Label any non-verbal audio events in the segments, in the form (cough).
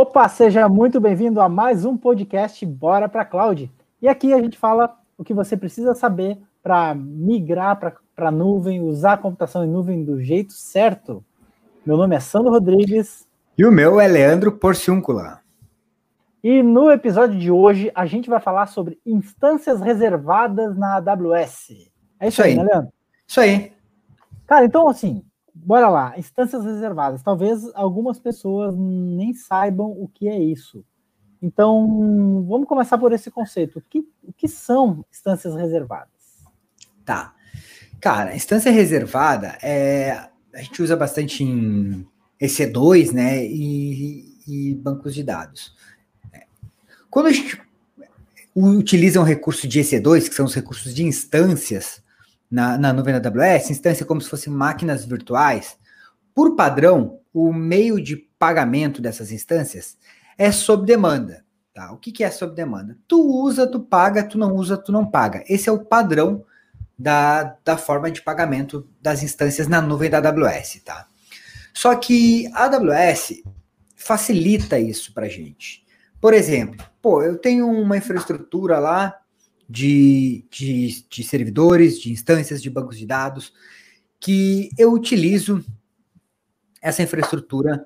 Opa, seja muito bem-vindo a mais um podcast Bora para Cloud. E aqui a gente fala o que você precisa saber para migrar para a nuvem, usar a computação em nuvem do jeito certo. Meu nome é Sandro Rodrigues. E o meu é Leandro Porciúncula. E no episódio de hoje a gente vai falar sobre instâncias reservadas na AWS. É isso, isso aí, aí, né, Leandro? Isso aí. Cara, então assim, bora lá. Instâncias reservadas. Talvez algumas pessoas nem saibam o que é isso. Então, vamos começar por esse conceito. O que, o que são instâncias reservadas? Tá. Cara, instância reservada é. A gente usa bastante em EC2, né? E, e bancos de dados. Quando a gente utiliza um recurso de EC2, que são os recursos de instâncias, na, na nuvem da AWS, instância como se fossem máquinas virtuais, por padrão, o meio de pagamento dessas instâncias é sob demanda. Tá? O que, que é sob demanda? Tu usa, tu paga, tu não usa, tu não paga. Esse é o padrão da, da forma de pagamento das instâncias na nuvem da AWS. Tá? Só que a AWS facilita isso para gente. Por exemplo, pô, eu tenho uma infraestrutura lá de, de, de servidores, de instâncias, de bancos de dados, que eu utilizo essa infraestrutura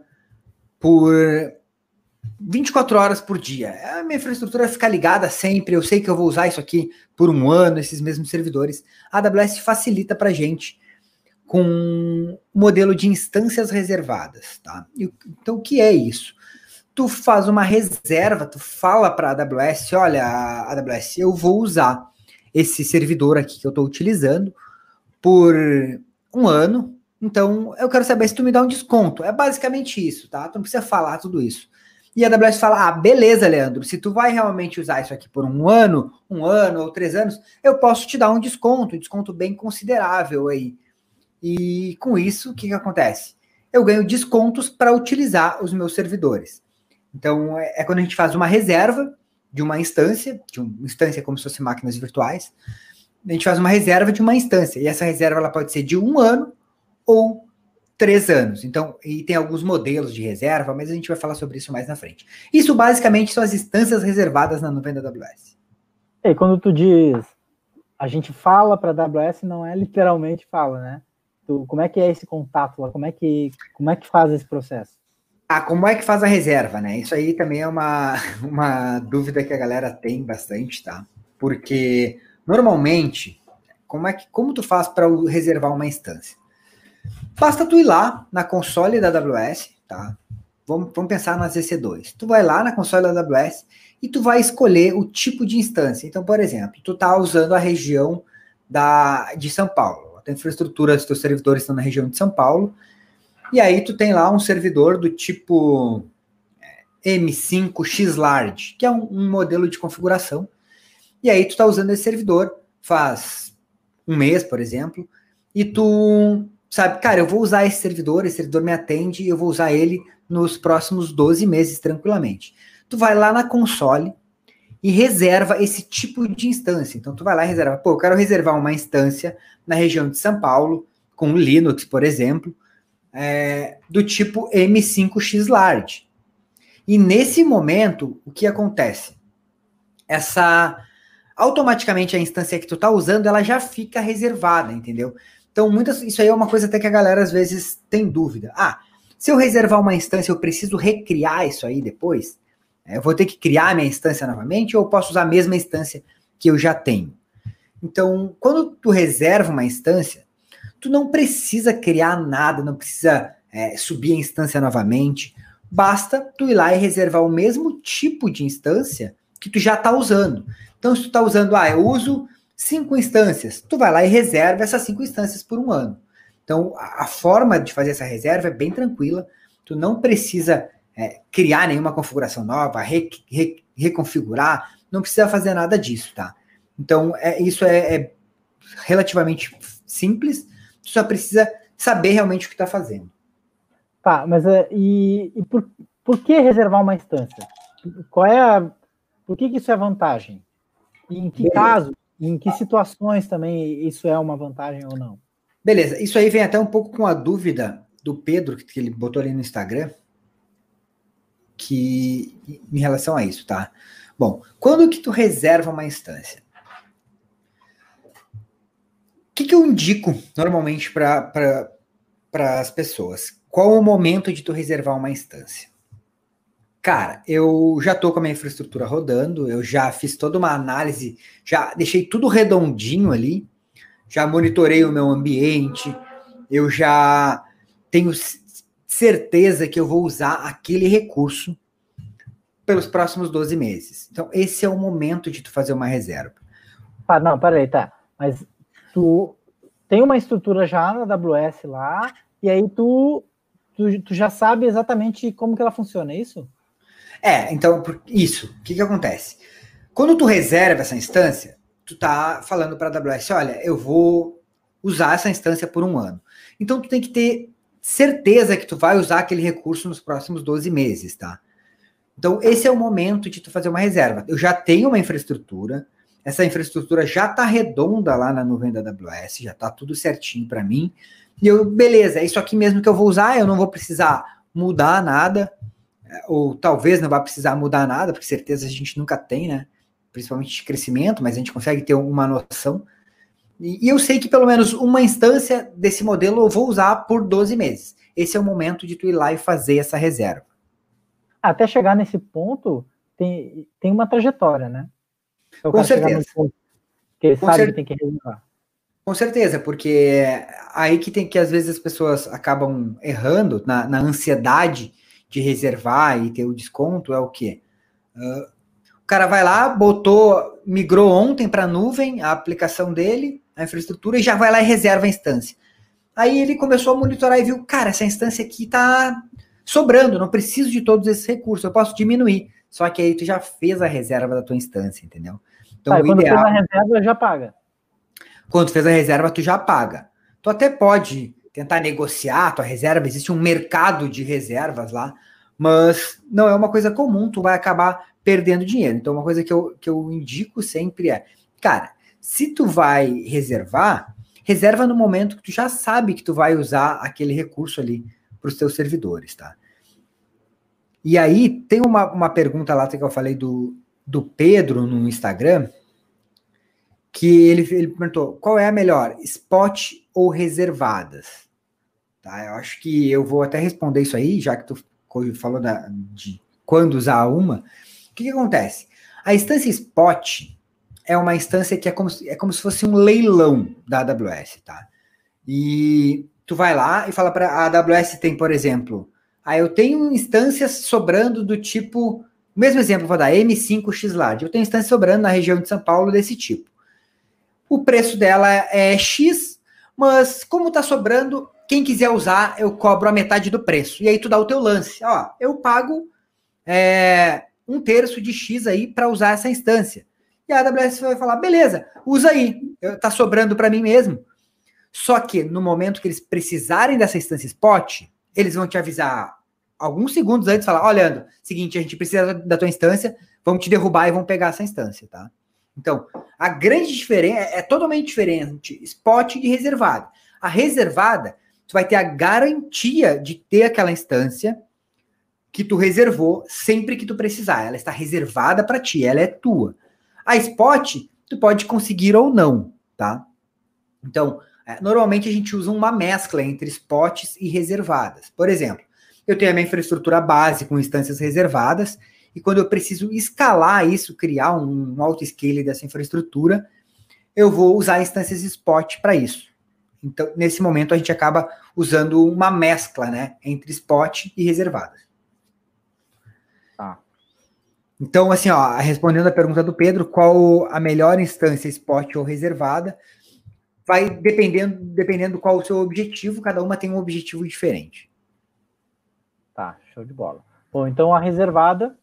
por 24 horas por dia. A minha infraestrutura fica ligada sempre, eu sei que eu vou usar isso aqui por um ano, esses mesmos servidores. A AWS facilita para gente com um modelo de instâncias reservadas, tá? Então, o que é isso? Tu faz uma reserva, tu fala para a AWS, olha, AWS, eu vou usar esse servidor aqui que eu estou utilizando por um ano, então eu quero saber se tu me dá um desconto. É basicamente isso, tá? Tu não precisa falar tudo isso. E a AWS fala, ah, beleza, Leandro, se tu vai realmente usar isso aqui por um ano, um ano ou três anos, eu posso te dar um desconto, um desconto bem considerável aí. E com isso, o que, que acontece? Eu ganho descontos para utilizar os meus servidores. Então, é, é, quando a gente faz uma reserva de uma instância, de uma instância como se fosse máquinas virtuais, a gente faz uma reserva de uma instância, e essa reserva ela pode ser de um ano ou três anos. Então, e tem alguns modelos de reserva, mas a gente vai falar sobre isso mais na frente. Isso basicamente são as instâncias reservadas na nuvem da AWS. E quando tu diz a gente fala para a AWS, não é literalmente fala, né? Tu, como é que é esse contato lá? Como é que, como é que faz esse processo? Ah, como é que faz a reserva, né? Isso aí também é uma, (laughs) uma dúvida que a galera tem bastante, tá? Porque normalmente, como é que como tu faz para reservar uma instância? Basta tu ir lá na console da AWS, tá? Vamos, vamos pensar nas EC2. Tu vai lá na console da AWS e tu vai escolher o tipo de instância. Então, por exemplo, tu tá usando a região da, de São Paulo. A tua infraestrutura, os teus servidores estão na região de São Paulo e aí tu tem lá um servidor do tipo é, M5 Large, que é um, um modelo de configuração. E aí tu está usando esse servidor faz um mês, por exemplo, e tu sabe, cara, eu vou usar esse servidor, esse servidor me atende e eu vou usar ele nos próximos 12 meses tranquilamente. Tu vai lá na console e reserva esse tipo de instância. Então tu vai lá e reserva, pô, eu quero reservar uma instância na região de São Paulo com Linux, por exemplo, é, do tipo M5X Large. E nesse momento, o que acontece? Essa automaticamente a instância que tu tá usando, ela já fica reservada, entendeu? Então, muitas, isso aí é uma coisa até que a galera às vezes tem dúvida. Ah, se eu reservar uma instância, eu preciso recriar isso aí depois? É, eu vou ter que criar minha instância novamente ou eu posso usar a mesma instância que eu já tenho? Então, quando tu reserva uma instância, tu não precisa criar nada, não precisa é, subir a instância novamente. Basta tu ir lá e reservar o mesmo tipo de instância que tu já está usando. Então, se tu está usando, ah, eu uso cinco instâncias, tu vai lá e reserva essas cinco instâncias por um ano. Então, a, forma de fazer essa reserva é bem tranquila. Tu não precisa é, criar nenhuma configuração nova, re, re, reconfigurar, não precisa fazer nada disso, tá? Então, é, isso é, é relativamente simples tu só precisa saber realmente o que está fazendo. Tá, mas é, e, e por, por que reservar uma instância? Qual é a. Por que, que isso é vantagem? E em que Beleza. caso, em que situações também isso é uma vantagem ou não? Beleza, isso aí vem até um pouco com a dúvida do Pedro, que ele botou ali no Instagram, que em relação a isso, tá? Bom, quando que tu reserva uma instância? O que, que eu indico normalmente para as pessoas? Qual o momento de tu reservar uma instância? Cara, eu já tô com a minha infraestrutura rodando, eu já fiz toda uma análise, já deixei tudo redondinho ali, já monitorei o meu ambiente, eu já tenho certeza que eu vou usar aquele recurso pelos próximos 12 meses. Então, esse é o momento de tu fazer uma reserva. Ah, não, peraí, tá. Mas tu tem uma estrutura já na AWS lá, e aí tu, tu, tu já sabe exatamente como que ela funciona, é isso? É, então, isso. O que que acontece? Quando tu reserva essa instância, tu tá falando para a AWS, olha, eu vou usar essa instância por um ano. Então, tu tem que ter certeza que tu vai usar aquele recurso nos próximos 12 meses, tá? Então, esse é o momento de tu fazer uma reserva. Eu já tenho uma infraestrutura, essa infraestrutura já está redonda lá na nuvem da AWS, já está tudo certinho para mim. E eu, beleza, é isso aqui mesmo que eu vou usar, eu não vou precisar mudar nada, é, ou talvez não vá precisar mudar nada, porque certeza a gente nunca tem, né? Principalmente de crescimento, mas a gente consegue ter uma noção. E, eu sei que pelo menos uma instância desse modelo eu vou usar por 12 meses. Esse é o momento de tu ir lá e fazer essa reserva. Até chegar nesse ponto, tem, tem uma trajetória, né? Eu Com certeza. Ponto, que ele Com sabe que tem que reservar. Com certeza, porque aí que tem que às vezes as pessoas acabam errando na, na ansiedade de reservar e ter o desconto, é o quê? Uh, o cara vai lá, botou, migrou ontem para a nuvem a aplicação dele, a infraestrutura, e já vai lá e reserva a instância. Aí ele começou a monitorar e viu, cara, essa instância aqui tá sobrando, não preciso de todos esses recursos, eu posso diminuir. Só que aí tu já fez a reserva da tua instância, entendeu? Então, tá, o quando ideal... fez a reserva, já paga. Quando tu fez a reserva, tu já paga. Tu até pode tentar negociar a tua reserva, existe um mercado de reservas lá, mas não é uma coisa comum, tu vai acabar perdendo dinheiro. Então, uma coisa que eu, que eu indico sempre é, cara, se tu vai reservar, reserva no momento que tu já sabe que tu vai usar aquele recurso ali para os teus servidores, tá? E aí, tem uma, uma pergunta lá que eu falei do, do Pedro no Instagram, que ele, ele perguntou qual é a melhor, spot ou reservadas? Tá, eu acho que eu vou até responder isso aí, já que tu falou da, de quando usar uma. O que, que acontece? A instância spot é uma instância que é como, é como se fosse um leilão da AWS, tá? E tu vai lá e fala para a AWS tem, por exemplo, aí eu tenho instâncias sobrando do tipo, mesmo exemplo, vou dar M5X Large. Eu tenho instância sobrando na região de São Paulo desse tipo. O preço dela é X, mas como está sobrando, quem quiser usar, eu cobro a metade do preço. E aí tu dá o teu lance. Ó, eu pago é, um terço de X aí para usar essa instância. E a AWS vai falar, beleza, usa aí. Tá sobrando para mim mesmo. Só que no momento que eles precisarem dessa instância spot, eles vão te avisar alguns segundos antes, falar, olha, seguinte, a gente precisa da tua instância, vamos te derrubar e vão pegar essa instância, tá? Então, a grande diferença é, é totalmente diferente spot de reservada. A reservada, tu vai ter a garantia de ter aquela instância que tu reservou sempre que tu precisar. Ela está reservada para ti, ela é tua. A spot, tu pode conseguir ou não, tá? Então, normalmente a gente usa uma mescla entre spots e reservadas. Por exemplo, eu tenho a minha infraestrutura base com instâncias reservadas, e quando eu preciso escalar isso, criar um, um auto-scale dessa infraestrutura, eu vou usar instâncias spot para isso. Então, nesse momento, a gente acaba usando uma mescla né, entre spot e reservadas. Tá. Então, assim, ó, respondendo a pergunta do Pedro, qual a melhor instância, spot ou reservada? Vai dependendo, dependendo qual o seu objetivo, cada uma tem um objetivo diferente. Tá, show de bola. Bom, então a reservada,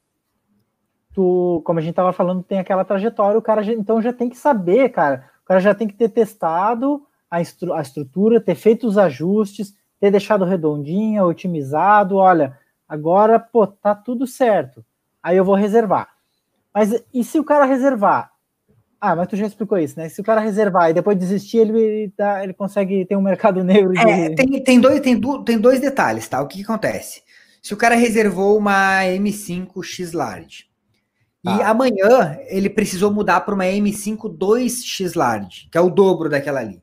tu, como a gente estava falando, tem aquela trajetória, o cara já, então já tem que saber, cara, o cara já tem que ter testado a, estru a estrutura, ter feito os ajustes, ter deixado redondinha, otimizado, olha, agora, pô, tá tudo certo. Aí eu vou reservar. Mas e se o cara reservar ah, mas tu já explicou isso, né? Se o cara reservar e depois desistir, ele, tá, ele consegue ter um mercado (laughs) negro de... É, tem, tem, dois, tem, do, tem dois detalhes, tá? O que, que acontece? se o cara reservou uma M5 X Large e ah. amanhã ele precisou mudar para uma M5 2X Large, que é o dobro daquela ali.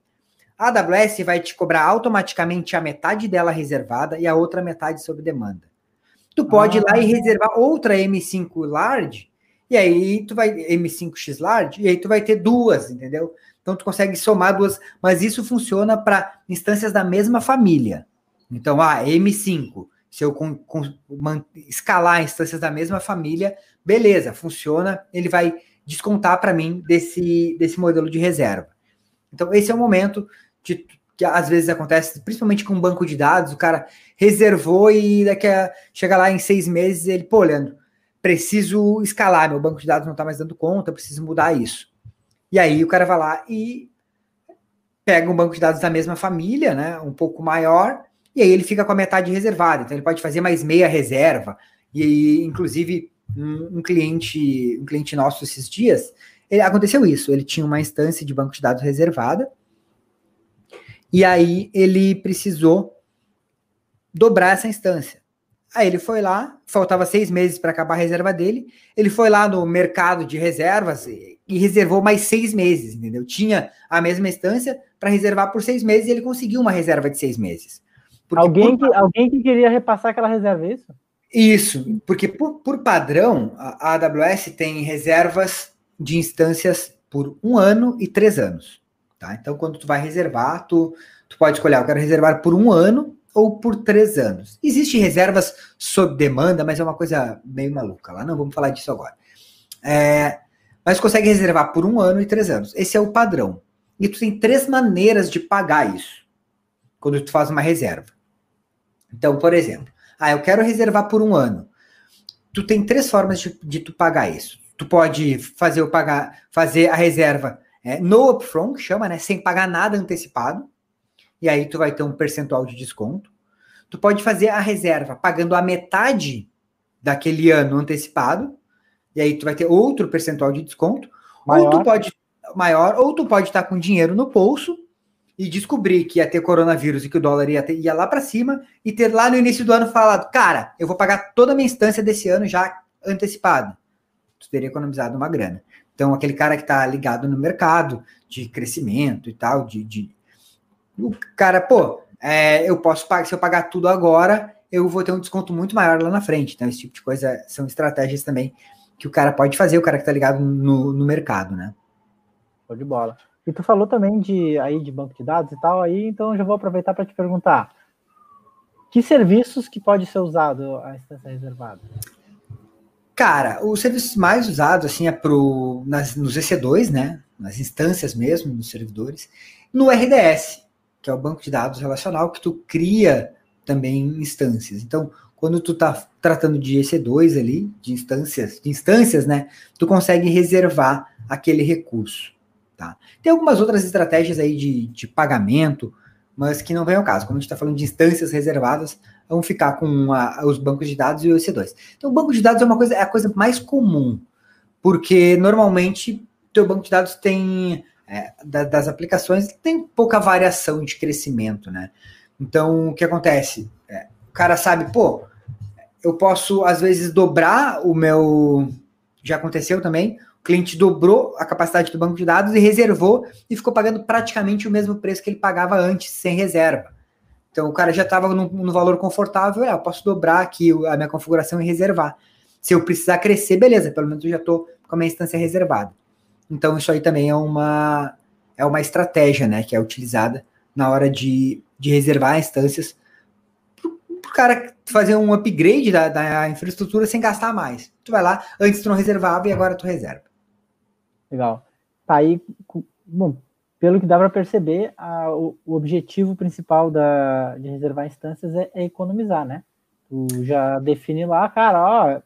A AWS vai te cobrar automaticamente a metade dela reservada e a outra metade sob demanda. Tu pode ah. ir lá e ah. reservar outra M5 Large, e aí tu vai M5X Large, e aí tu vai ter duas, entendeu? Então tu consegue somar duas, mas isso funciona para instâncias da mesma família. Então, ah, M5, se eu com, com, escalar instâncias da mesma família, beleza, funciona, ele vai descontar para mim desse, desse modelo de reserva. Então, esse é o momento de, que às vezes acontece, principalmente com um banco de dados, o cara reservou e daqui a chega lá em seis meses ele, pô, Leandro, preciso escalar, meu banco de dados não está mais dando conta, preciso mudar isso. E aí o cara vai lá e pega um banco de dados da mesma família, né, um pouco maior, e aí ele fica com a metade reservada. Então ele pode fazer mais meia reserva. E inclusive um, um cliente, um cliente nosso esses dias, ele, aconteceu isso. Ele tinha uma instância de banco de dados reservada, e aí ele precisou dobrar essa instância. Aí ele foi lá, faltava seis meses para acabar a reserva dele. Ele foi lá no mercado de reservas e, e reservou mais seis meses, entendeu? Tinha a mesma instância para reservar por seis meses e ele conseguiu uma reserva de seis meses. alguém, por... que, alguém que queria repassar aquela reserva, é isso? Isso, porque por, por padrão, a AWS tem reservas de instâncias por um ano e três anos. Tá? Então, quando tu vai reservar, tu, tu pode escolher, eu quero reservar por um ano ou por três anos. Existem reservas sob demanda, mas é uma coisa meio maluca lá. Não vamos falar disso agora. É, mas consegue reservar por um ano e três anos. Esse é o padrão. E tu tem três maneiras de pagar isso quando tu faz uma reserva. Então, por exemplo, ah, eu quero reservar por um ano. Tu tem três formas de, de tu pagar isso. Tu pode fazer o pagar, fazer a reserva é, no upfront, chama, né? Sem pagar nada antecipado. E aí tu vai ter um percentual de desconto. Tu pode fazer a reserva pagando a metade daquele ano antecipado. E aí tu vai ter outro percentual de desconto. Maior. Ou tu pode maior, ou tu pode estar com dinheiro no bolso e descobrir que ia ter coronavírus e que o dólar ia, ter, ia lá para cima e ter lá no início do ano falado, cara, eu vou pagar toda a minha instância desse ano já antecipado. Tu teria economizado uma grana. Então, aquele cara que está ligado no mercado de crescimento e tal, de, de... o cara, pô, é, eu posso pagar, se eu pagar tudo agora, eu vou ter um desconto muito maior lá na frente. Então, esse tipo de coisa são estratégias também que o cara pode fazer, o cara que está ligado no, no mercado, né? Show de bola. E tu falou também de aí de banco de dados e tal, aí então já vou aproveitar para te perguntar que serviços que pode ser usado a instância reservada? Cara, os serviços mais usados assim é pro nas, nos EC2, né? Nas instâncias mesmo, nos servidores, no RDS, que é o banco de dados relacional que tu cria também instâncias. Então, quando tu tá tratando de EC2 ali, de instâncias, de instâncias, né, tu consegue reservar aquele recurso. Tá? Tem algumas outras estratégias aí de, de pagamento, mas que não vem ao caso. Como a gente está falando de instâncias reservadas, vamos ficar com a, os bancos de dados e o EC2. Então, o banco de dados é uma coisa, é a coisa mais comum, porque normalmente teu banco de dados tem é, da, das aplicações tem pouca variação de crescimento, né? Então, o que acontece? É, o cara sabe, pô, eu posso às vezes dobrar o meu. Já aconteceu também cliente dobrou a capacidade do banco de dados e reservou e ficou pagando praticamente o mesmo preço que ele pagava antes, sem reserva. Então o cara já estava no, no, valor confortável, é, eu posso dobrar aqui a minha configuração e reservar. Se eu precisar crescer, beleza, pelo menos eu já estou com a minha instância reservada. Então isso aí também é uma, é uma estratégia né, que é utilizada na hora de, de reservar instâncias para o cara fazer um upgrade da, da infraestrutura sem gastar mais. Tu vai lá, antes tu não reservava e agora tu reserva. Legal. Tá aí, bom, pelo que dá para perceber, a, o, o, objetivo principal da, de reservar instâncias é, é, economizar, né? Tu já define lá, cara, ó,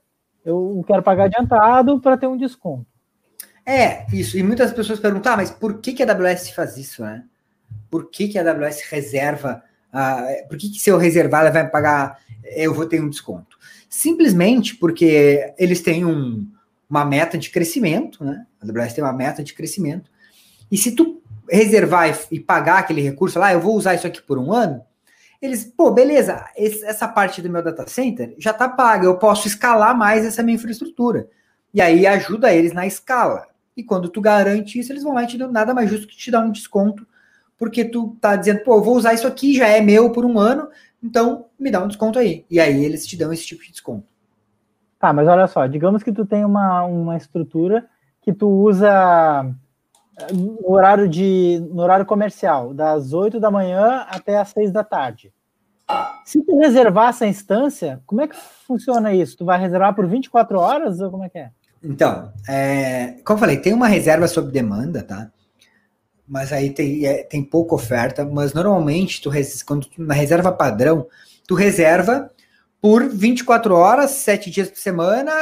eu quero pagar adiantado para ter um desconto. É, isso. E muitas pessoas perguntam, ah, mas por que, que a AWS faz isso, né? Por que, que a AWS reserva? Por que, que se eu reservar, ela vai me pagar, eu vou ter um desconto? Simplesmente porque eles têm um, uma meta de crescimento, né? A AWS tem uma meta de crescimento. E se tu reservar e, e pagar aquele recurso lá, eu vou usar isso aqui por um ano, eles, pô, beleza, esse, essa parte do meu data center já está paga, eu posso escalar mais essa minha infraestrutura. E aí ajuda eles na escala. E quando tu garante isso, eles vão lá e te dão nada mais justo que te dar um desconto, porque tu tá dizendo, pô, eu vou usar isso aqui, já é meu por um ano, então me dá um desconto aí. E aí eles te dão esse tipo de desconto. Tá, mas olha só, digamos que tu tem uma, uma estrutura que tu usa eh, no horário de no horário comercial, das 8 da manhã até as 6 da tarde. Se tu reservar essa instância, como é que funciona isso? Tu vai reservar por 24 horas ou como é que é? Então, é, como eu falei, tem uma reserva sob demanda, tá? Mas aí tem, é, tem pouca oferta, mas normalmente tu, quando tu, na reserva padrão, tu reserva por 24 horas, 7 dias por semana,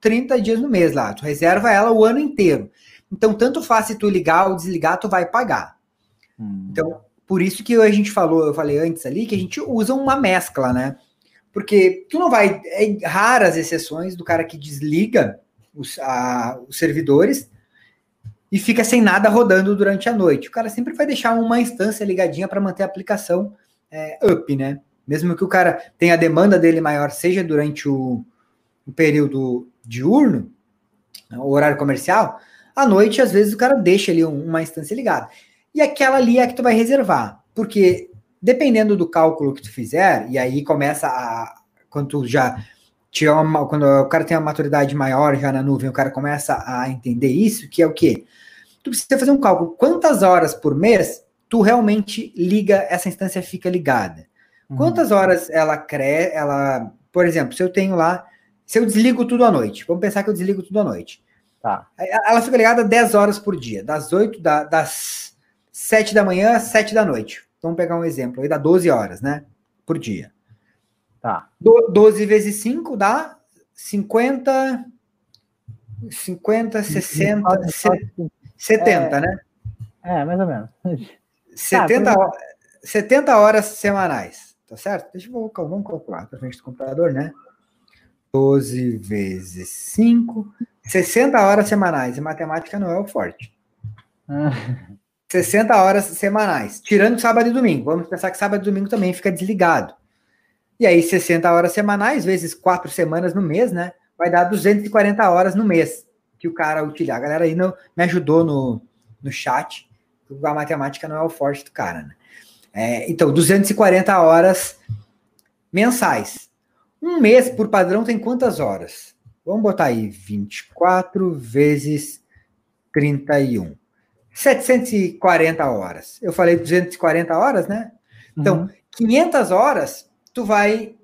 30 dias no mês lá. Tu reserva ela o ano inteiro. Então, tanto faz se tu ligar ou desligar, tu vai pagar. Hum. Então, por isso que a gente falou, eu falei antes ali, que a gente usa uma mescla, né? Porque tu não vai. É raras exceções do cara que desliga os, a, os servidores e fica sem nada rodando durante a noite. O cara sempre vai deixar uma instância ligadinha para manter a aplicação é, up, né? Mesmo que o cara tenha a demanda dele maior, seja durante o, o período diurno, o horário comercial, à noite, às vezes, o cara deixa ali uma instância ligada. E aquela ali é que tu vai reservar. Porque dependendo do cálculo que tu fizer, e aí começa a. Quando tu já tiver uma, quando o cara tem uma maturidade maior já na nuvem, o cara começa a entender isso, que é o quê? Tu precisa fazer um cálculo. Quantas horas por mês tu realmente liga, essa instância fica ligada? Uhum. Quantas horas ela cresce, ela, por exemplo, se eu tenho lá, se eu desligo tudo à noite, vamos pensar que eu desligo tudo à noite. Tá. Ela fica ligada 10 horas por dia, das 8, da, das 7 da manhã às 7 da noite. Vamos pegar um exemplo aí, dá 12 horas, né? Por dia. Tá. Do, 12 vezes 5 dá 50, 50, 60, 70, é, né? É, mais ou menos. 70, tá, 70 horas semanais. Tá certo? Deixa eu vamos calcular para frente do computador, né? 12 vezes 5, 60 horas semanais. E matemática não é o forte. (laughs) 60 horas semanais, tirando sábado e domingo. Vamos pensar que sábado e domingo também fica desligado. E aí, 60 horas semanais, vezes 4 semanas no mês, né? Vai dar 240 horas no mês que o cara utiliza. A galera aí não, me ajudou no, no chat. A matemática não é o forte do cara, né? É, então, 240 horas mensais. Um mês, por padrão, tem quantas horas? Vamos botar aí 24 vezes 31. 740 horas. Eu falei 240 horas, né? Então, uhum. 500 horas, tu vai.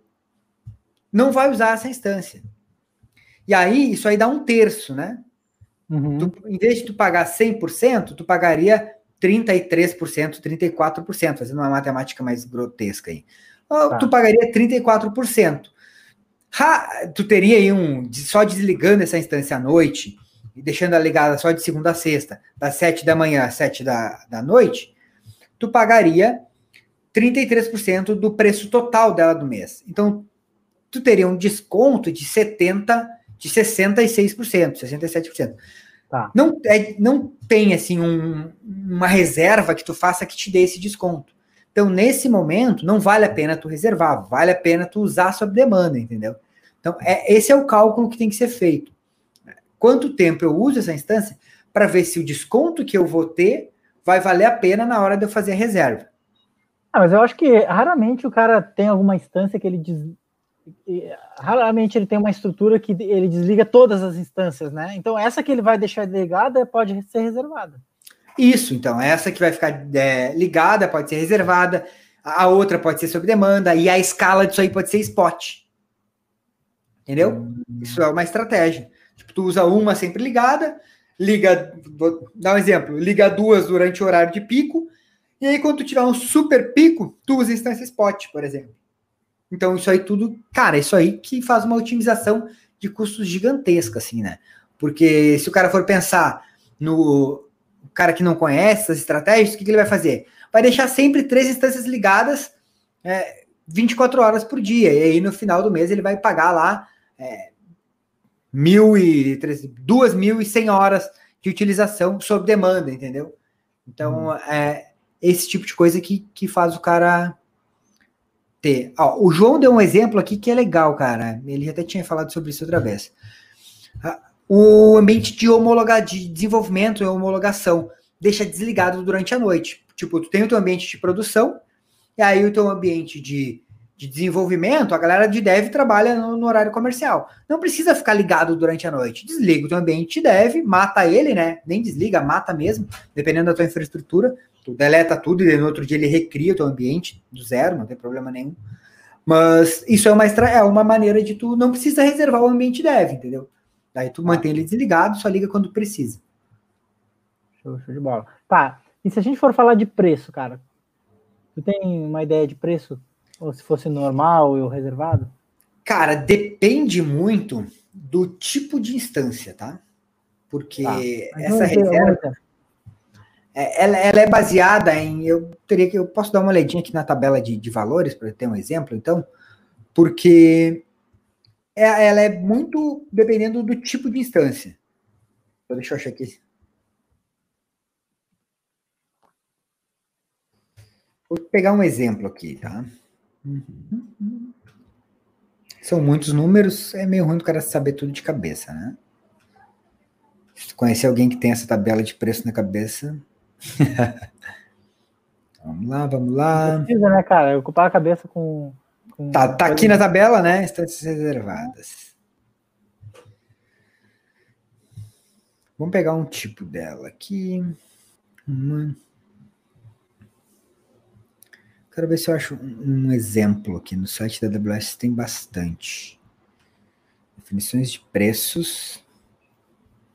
Não vai usar essa instância. E aí, isso aí dá um terço, né? Uhum. Tu, em vez de tu pagar 100%, tu pagaria 33%, 34%, fazendo uma matemática mais grotesca aí. Tá. Tu pagaria 34%. Ha, tu teria aí um, só desligando essa instância à noite e deixando ela ligada só de segunda a sexta, das 7 da manhã às 7 da, da noite, tu pagaria 33% do preço total dela do mês. Então, tu teria um desconto de 70%, de 66%, 67%. Tá. Não, é, não tem assim um, uma reserva que tu faça que te dê esse desconto. Então, nesse momento, não vale a pena tu reservar, vale a pena tu usar sob demanda, entendeu? Então, é, esse é o cálculo que tem que ser feito. Quanto tempo eu uso essa instância para ver se o desconto que eu vou ter vai valer a pena na hora de eu fazer a reserva. Ah, mas eu acho que raramente o cara tem alguma instância que ele diz, raramente ele tem uma estrutura que ele desliga todas as instâncias, né? Então essa que ele vai deixar ligada pode ser reservada. Isso, então essa que vai ficar é, ligada pode ser reservada, a outra pode ser sob demanda e a escala disso aí pode ser spot. Entendeu? Hum. Isso é uma estratégia. Tipo, tu usa uma sempre ligada, liga, vou dar um exemplo, liga duas durante o horário de pico, e aí quando tu tiver um super pico, tu usa instância spot, por exemplo. Então, isso aí tudo, cara, isso aí que faz uma otimização de custos gigantesca, assim, né? Porque se o cara for pensar no cara que não conhece essas estratégias, o que, que ele vai fazer? Vai deixar sempre três instâncias ligadas é, 24 horas por dia. E aí, no final do mês, ele vai pagar lá é, mil e duas mil e cem horas de utilização sob demanda, entendeu? Então, hum. é esse tipo de coisa que, que faz o cara ter. Ó, o João deu um exemplo aqui que é legal, cara. Ele até tinha falado sobre isso outra vez. O ambiente de homologar, de desenvolvimento e homologação deixa desligado durante a noite. Tipo, tu tem o teu ambiente de produção, e aí o teu ambiente de, de desenvolvimento, a galera de dev trabalha no, no, horário comercial. Não precisa ficar ligado durante a noite. Desliga o teu ambiente de dev, mata ele, né? Nem desliga, mata mesmo, dependendo da tua infraestrutura. Tu deleta tudo e no outro dia ele recria o teu ambiente do zero, não tem problema nenhum. Mas isso é uma, é uma maneira de tu não precisa reservar o ambiente dev, entendeu? Daí tu mantém ele desligado, só liga quando precisa. Show, show de bola. Tá. E se a gente for falar de preço, cara? Tu tem uma ideia de preço? Ou se fosse normal ou reservado? Cara, depende muito do tipo de instância, tá? Porque tá. essa reserva. É, ela, ela, é baseada em. Eu teria que. Eu posso dar uma olhadinha aqui na tabela de, de valores para ter um exemplo, então, porque é, ela é muito dependendo do tipo de instância. Então, deixa eu achar aqui. Vou pegar um exemplo aqui, tá? São muitos números, é meio ruim o cara saber tudo de cabeça, né? Conhecer alguém que tem essa tabela de preço na cabeça. (laughs) vamos lá, vamos lá. precisa, né, cara? Ocupar a cabeça com Tá, tá aqui na tabela, né? Instâncias reservadas. Vamos pegar um tipo dela aqui. Uma. Quero ver se eu acho um, um exemplo aqui no site da AWS. Tem bastante. Definições de preços.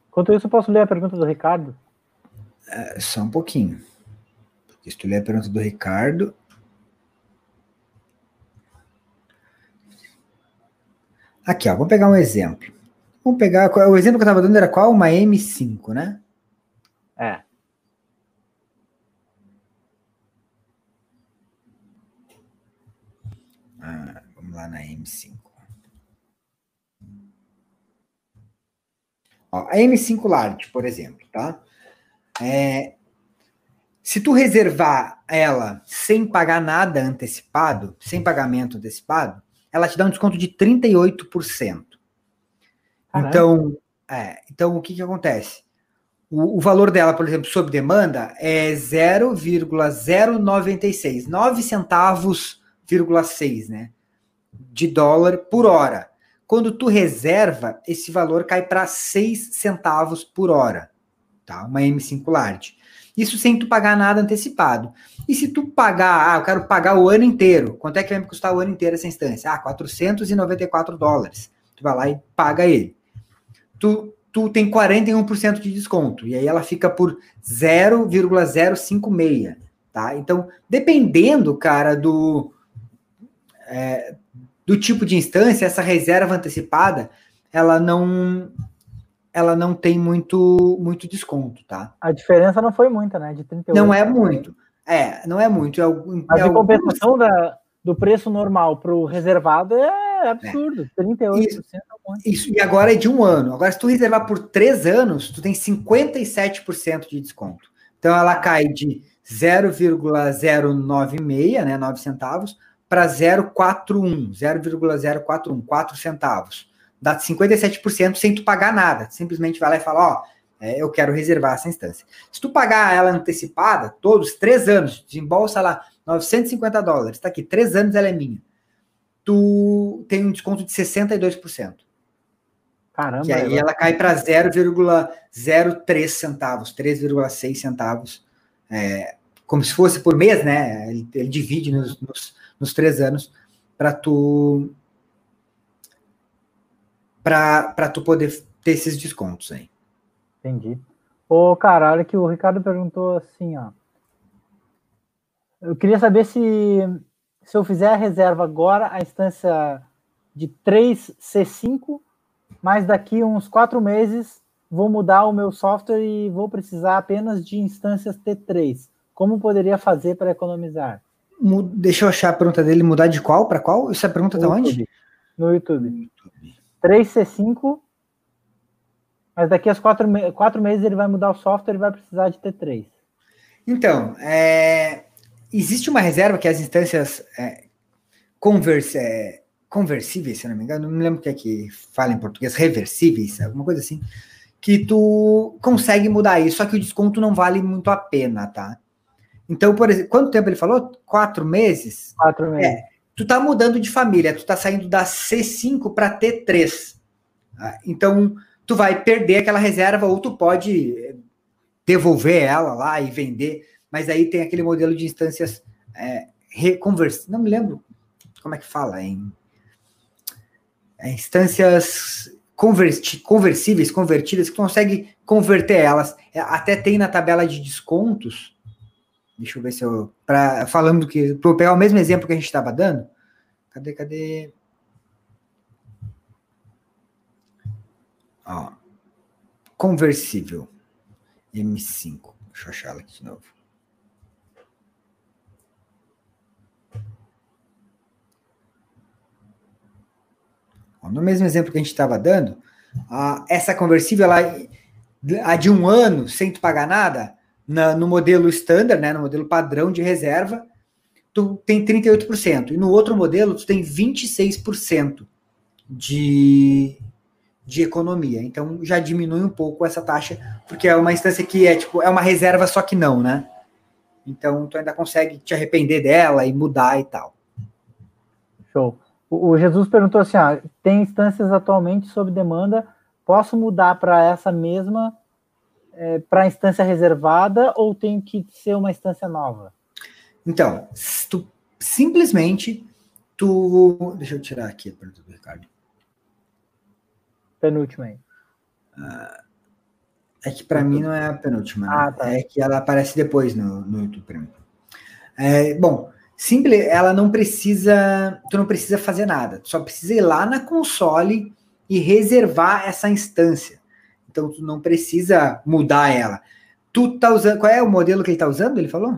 Enquanto isso, eu posso ler a pergunta do Ricardo? É, só um pouquinho. Porque se tu ler a pergunta do Ricardo, Aqui, ó, vamos pegar um exemplo. Vamos pegar. O exemplo que eu estava dando era qual? Uma M5, né? É. Ah, vamos lá na M5. Ó, a M5 Large, por exemplo, tá? É, se tu reservar ela sem pagar nada antecipado, sem pagamento antecipado, ela te dá um desconto de 38%. Caramba. Então, é, então, o que, que acontece? O, o, valor dela, por exemplo, sob demanda, é 0,096, 9 centavos, 6, né? De dólar por hora. Quando tu reserva, esse valor cai para 6 centavos por hora, tá? Uma M5 Large. Isso sem tu pagar nada antecipado. E se tu pagar, ah, eu quero pagar o ano inteiro, quanto é que vai me custar o ano inteiro essa instância? Ah, 494 dólares. Tu vai lá e paga ele. Tu, tu tem 41% de desconto, e aí ela fica por 0,056, tá? Então, dependendo, cara, do, é, do tipo de instância, essa reserva antecipada, ela não ela não tem muito muito desconto, tá? A diferença não foi muita, né? De 38. Não é muito. É, não é muito. É, Mas é a compensação da, do preço normal para o reservado é absurdo. É. 38%. Isso, isso, e agora é de um ano. Agora, se tu reservar por três anos, tu tem 57% de desconto. Então ela cai de 0,096, né, 9 centavos, para 0,41, 0,041, 4 centavos dá 57% sem tu pagar nada. Simplesmente vai lá e fala, ó, é, eu quero reservar essa instância. Se tu pagar ela antecipada, todos, três anos, desembolsa lá 950 dólares, tá aqui, três anos ela é minha. Tu tem um desconto de 62%. Caramba. Que aí ela cai para 0,03 centavos, 3,6 centavos. É, como se fosse por mês, né? Ele, ele divide nos, nos, nos três anos para tu para tu poder ter esses descontos aí. Entendi. Ô, cara, olha que o Ricardo perguntou assim, ó. Eu queria saber se se eu fizer a reserva agora, a instância de 3C5, mas daqui uns quatro meses vou mudar o meu software e vou precisar apenas de instâncias T3. Como poderia fazer para economizar? Deixa eu achar a pergunta dele, mudar de qual para qual? Essa pergunta está onde? No YouTube. No YouTube. 3C5, mas daqui a quatro, quatro meses ele vai mudar o software e vai precisar de T3. Então, é, existe uma reserva que as instâncias. É, converse, é, conversíveis, se não me engano, não me lembro o que é que fala em português, reversíveis, alguma coisa assim, que tu consegue mudar isso, só que o desconto não vale muito a pena, tá? Então, por exemplo, quanto tempo ele falou? Quatro meses? Quatro meses. É, tu tá mudando de família, tu tá saindo da C5 para T3. Tá? Então, tu vai perder aquela reserva ou tu pode devolver ela lá e vender, mas aí tem aquele modelo de instâncias é, reconvers... não me lembro como é que fala em é, instâncias converti... conversíveis, convertidas, que consegue converter elas. É, até tem na tabela de descontos, deixa eu ver se eu, pra, falando que, para pegar o mesmo exemplo que a gente estava dando, cadê, cadê? Ó, conversível. M5. Deixa eu achar ela aqui de novo. No mesmo exemplo que a gente estava dando, a, essa conversível, ela, a de um ano, sem tu pagar nada, na, no modelo standard, né, no modelo padrão de reserva, tu tem 38%. E no outro modelo, tu tem 26% de, de economia. Então já diminui um pouco essa taxa, porque é uma instância que é tipo, é uma reserva, só que não, né? Então tu ainda consegue te arrepender dela e mudar e tal. Show. O, Jesus perguntou assim: ah, tem instâncias atualmente sob demanda, posso mudar para essa mesma, é, para a instância reservada, ou tem que ser uma instância nova? Então, tu, simplesmente tu. Deixa eu tirar aqui a pergunta do Ricardo penúltima aí. Ah, é que para mim não é a penúltima, né? ah, tá. é que ela aparece depois no, no YouTube para mim. É, bom, simples, ela não precisa, tu não precisa fazer nada, tu só precisa ir lá na console e reservar essa instância. Então tu não precisa mudar ela. Tu tá usando, qual é o modelo que ele tá usando? Ele falou?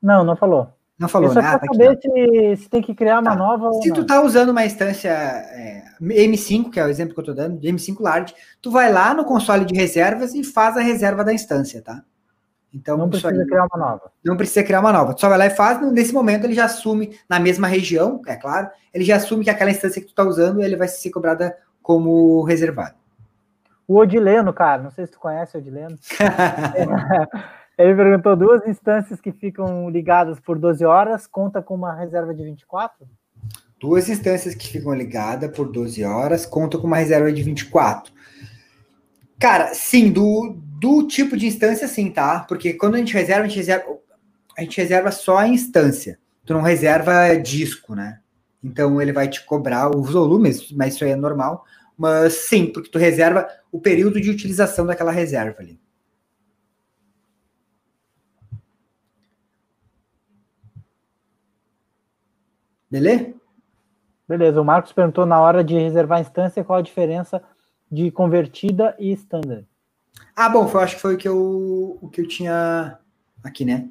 Não, não falou. Não falou nada. Tá saber se, se, tem que criar uma tá. nova. Se tu tá usando uma instância é, M5, que é o exemplo que eu tô dando, de M5 Large, tu vai lá no console de reservas e faz a reserva da instância, tá? Então, não precisa aí, criar uma nova. Não precisa criar uma nova. Tu só vai lá e faz, nesse momento ele já assume, na mesma região, é claro, ele já assume que aquela instância que tu tá usando, ele vai ser cobrada como reservado. O Odileno, cara, não sei se tu conhece o Odileno. Ele perguntou: duas instâncias que ficam ligadas por 12 horas, conta com uma reserva de 24? Duas instâncias que ficam ligadas por 12 horas, conta com uma reserva de 24. Cara, sim, do, do tipo de instância, sim, tá? Porque quando a gente reserva, a gente reserva, a gente reserva só a instância. Tu não reserva disco, né? Então ele vai te cobrar os volumes, mas isso aí é normal. Mas sim, porque tu reserva o período de utilização daquela reserva ali. Beleza? Beleza. O Marcos perguntou na hora de reservar a instância qual a diferença de convertida e standard. Ah, bom, foi, acho que foi o que eu, o que eu tinha aqui, né?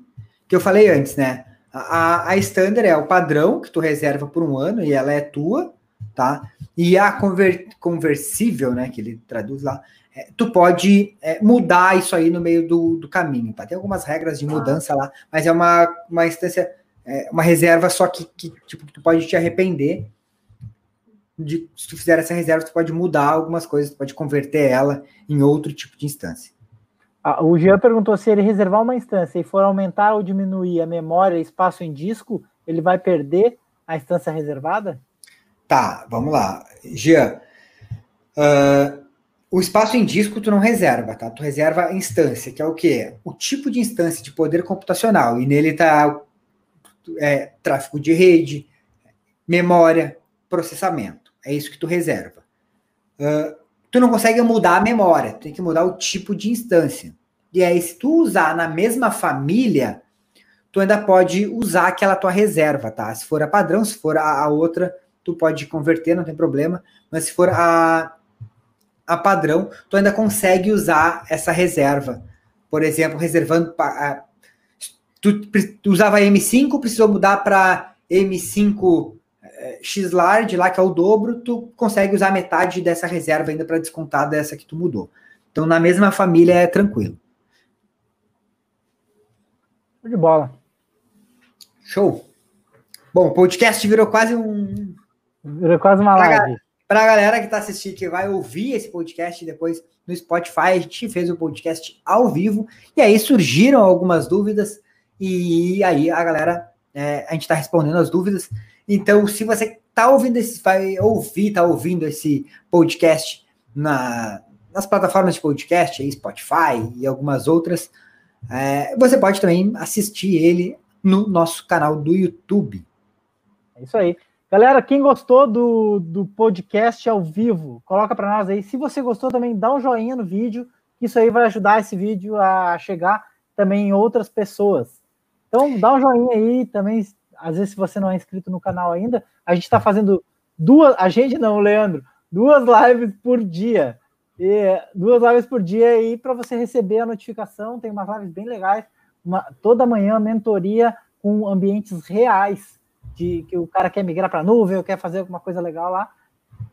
Que eu falei antes, né? A, a standard é o padrão que tu reserva por um ano e ela é tua, tá? E a conver, conversível, né? Que ele traduz lá, é, tu pode é, mudar isso aí no meio do, do caminho, tá? Tem algumas regras de mudança lá, mas é uma, uma instância é, uma reserva só que, que tipo, tu pode te arrepender de se tu fizer essa reserva, tu pode mudar algumas coisas, tu pode converter ela em outro tipo de instância. Ah, o Jean perguntou se ele reservar uma instância e for aumentar ou diminuir a memória, espaço em disco, ele vai perder a instância reservada? Tá, vamos lá. Jean, uh, o espaço em disco tu não reserva, tá? Tu reserva a instância, que é o quê? O tipo de instância de poder computacional. E nele tá é, tráfego de rede, memória, processamento. É isso que tu reserva. Uh, tu não consegue mudar a memória, tu tem que mudar o tipo de instância. E aí, se tu usar na mesma família, tu ainda pode usar aquela tua reserva, tá? Se for a padrão, se for a, a outra, tu pode converter, não tem problema. Mas se for a, a padrão, tu ainda consegue usar essa reserva. Por exemplo, reservando tu, tu usava M5, precisou mudar para M5 eh, X large, lá que é o dobro, tu consegue usar metade dessa reserva ainda para descontar dessa que tu mudou. Então, na mesma família é tranquilo. De bola. Show. Bom, o podcast virou quase um. Virou quase uma live. Para a galera que está assistindo, que vai ouvir esse podcast depois no Spotify, a gente fez o podcast ao vivo, e aí surgiram algumas dúvidas, e aí a galera, é, a gente está respondendo as dúvidas. Então, se você está ouvindo esse, vai ouvir, está ouvindo esse podcast na, nas plataformas de podcast, aí, Spotify e algumas outras, é, você pode também assistir ele no nosso canal do YouTube. É isso aí. Galera, quem gostou do, do podcast ao vivo, coloca para nós aí. Se você gostou também, dá um joinha no vídeo. Isso aí vai ajudar esse vídeo a chegar também em outras pessoas. Então, dá um joinha aí também. Às vezes, se você não é inscrito no canal ainda, a gente está fazendo duas. A gente não, Leandro, duas lives por dia. E duas lives por dia aí para você receber a notificação. Tem umas lives bem legais. Uma, toda manhã, mentoria com ambientes reais de que o cara quer migrar para a nuvem ou quer fazer alguma coisa legal lá.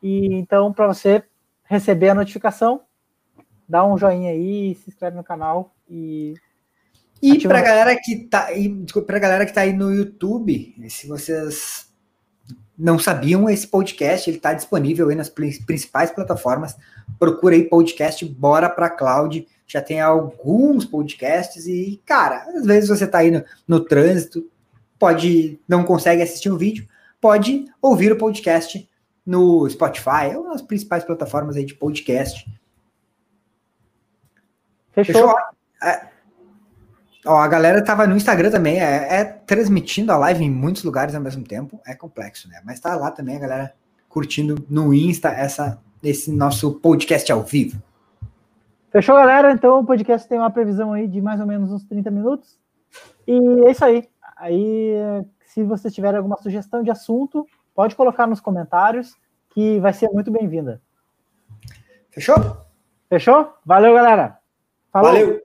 E então, para você receber a notificação, dá um joinha aí, se inscreve no canal e. E para a galera que tá, para galera que tá aí no YouTube, se vocês não sabiam, esse podcast ele está disponível aí nas principais plataformas. Procura aí podcast Bora para Cloud. Já tem alguns podcasts e, cara, às vezes você está aí no, no trânsito, pode não consegue assistir o vídeo, pode ouvir o podcast no Spotify ou nas principais plataformas aí de podcast. Fechou? Fechou? É, ó, a galera tava no Instagram também, é, é, transmitindo a live em muitos lugares ao mesmo tempo, é complexo, né? Mas tá lá também a galera curtindo no Insta essa, esse nosso podcast ao vivo. Fechou, galera? Então o podcast tem uma previsão aí de mais ou menos uns 30 minutos. E é isso aí. Aí, se você tiver alguma sugestão de assunto, pode colocar nos comentários, que vai ser muito bem-vinda. Fechou? Fechou? Valeu, galera. Falou. Valeu.